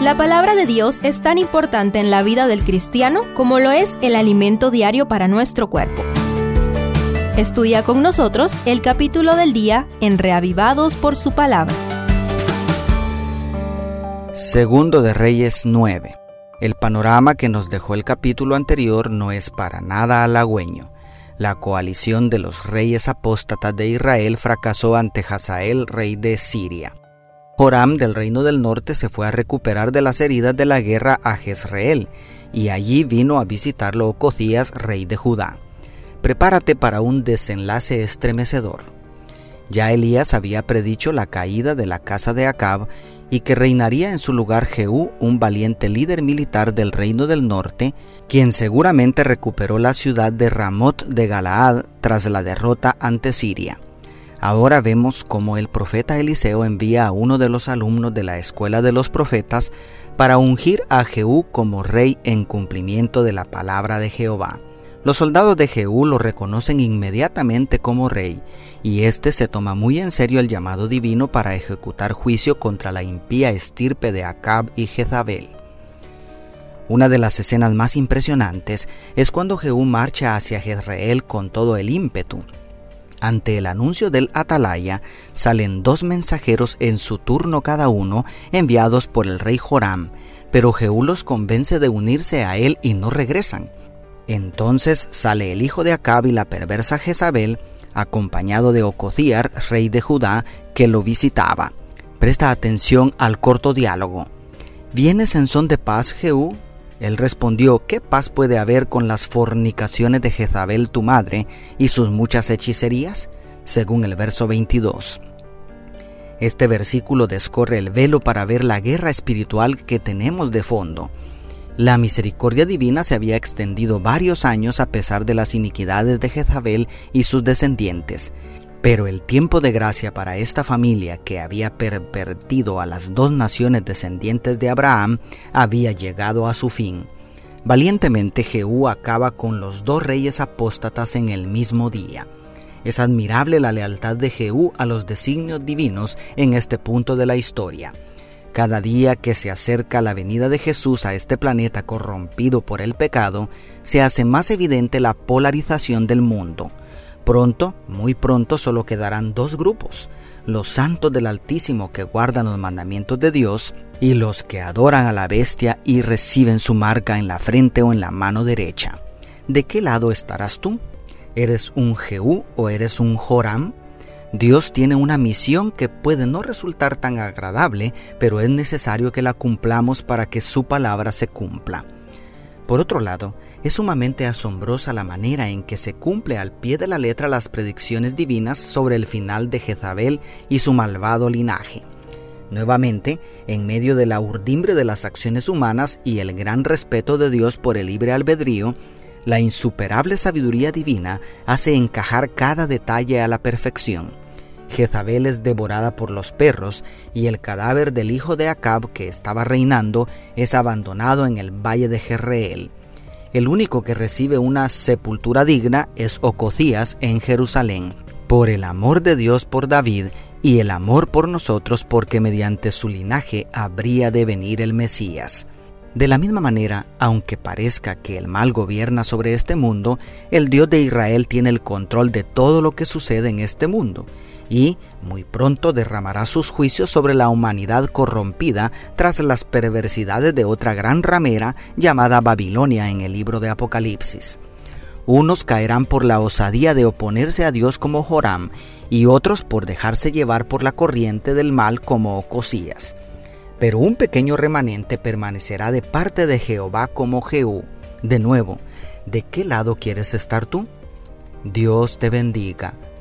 La palabra de Dios es tan importante en la vida del cristiano como lo es el alimento diario para nuestro cuerpo. Estudia con nosotros el capítulo del día en Reavivados por su palabra. Segundo de Reyes 9. El panorama que nos dejó el capítulo anterior no es para nada halagüeño. La coalición de los reyes apóstatas de Israel fracasó ante Hazael, rey de Siria. Joram del reino del norte se fue a recuperar de las heridas de la guerra a Jezreel, y allí vino a visitarlo Ococías, rey de Judá. Prepárate para un desenlace estremecedor. Ya Elías había predicho la caída de la casa de Acab y que reinaría en su lugar Jehú, un valiente líder militar del reino del norte, quien seguramente recuperó la ciudad de Ramot de Galaad tras la derrota ante Siria. Ahora vemos cómo el profeta Eliseo envía a uno de los alumnos de la escuela de los profetas para ungir a Jehú como rey en cumplimiento de la palabra de Jehová. Los soldados de Jehú lo reconocen inmediatamente como rey, y éste se toma muy en serio el llamado divino para ejecutar juicio contra la impía estirpe de Acab y Jezabel. Una de las escenas más impresionantes es cuando Jehú marcha hacia Jezreel con todo el ímpetu, ante el anuncio del atalaya, salen dos mensajeros en su turno cada uno, enviados por el rey Joram, pero Jehú los convence de unirse a él y no regresan. Entonces sale el hijo de Acab y la perversa Jezabel, acompañado de Ocociar, rey de Judá, que lo visitaba. Presta atención al corto diálogo. ¿Vienes en son de paz, Jehú? Él respondió, ¿qué paz puede haber con las fornicaciones de Jezabel tu madre y sus muchas hechicerías? Según el verso 22. Este versículo descorre el velo para ver la guerra espiritual que tenemos de fondo. La misericordia divina se había extendido varios años a pesar de las iniquidades de Jezabel y sus descendientes. Pero el tiempo de gracia para esta familia que había pervertido a las dos naciones descendientes de Abraham había llegado a su fin. Valientemente Jehú acaba con los dos reyes apóstatas en el mismo día. Es admirable la lealtad de Jehú a los designios divinos en este punto de la historia. Cada día que se acerca la venida de Jesús a este planeta corrompido por el pecado, se hace más evidente la polarización del mundo. Pronto, muy pronto, solo quedarán dos grupos, los santos del Altísimo que guardan los mandamientos de Dios y los que adoran a la bestia y reciben su marca en la frente o en la mano derecha. ¿De qué lado estarás tú? ¿Eres un Jehú o eres un Joram? Dios tiene una misión que puede no resultar tan agradable, pero es necesario que la cumplamos para que su palabra se cumpla. Por otro lado, es sumamente asombrosa la manera en que se cumple al pie de la letra las predicciones divinas sobre el final de Jezabel y su malvado linaje. Nuevamente, en medio de la urdimbre de las acciones humanas y el gran respeto de Dios por el libre albedrío, la insuperable sabiduría divina hace encajar cada detalle a la perfección. Jezabel es devorada por los perros y el cadáver del hijo de Acab que estaba reinando es abandonado en el valle de Jerreel. El único que recibe una sepultura digna es Ococías en Jerusalén, por el amor de Dios por David y el amor por nosotros porque mediante su linaje habría de venir el Mesías. De la misma manera, aunque parezca que el mal gobierna sobre este mundo, el Dios de Israel tiene el control de todo lo que sucede en este mundo y muy pronto derramará sus juicios sobre la humanidad corrompida tras las perversidades de otra gran ramera llamada Babilonia en el libro de Apocalipsis. Unos caerán por la osadía de oponerse a Dios como Joram y otros por dejarse llevar por la corriente del mal como Ocosías. Pero un pequeño remanente permanecerá de parte de Jehová como Jehú. De nuevo, ¿de qué lado quieres estar tú? Dios te bendiga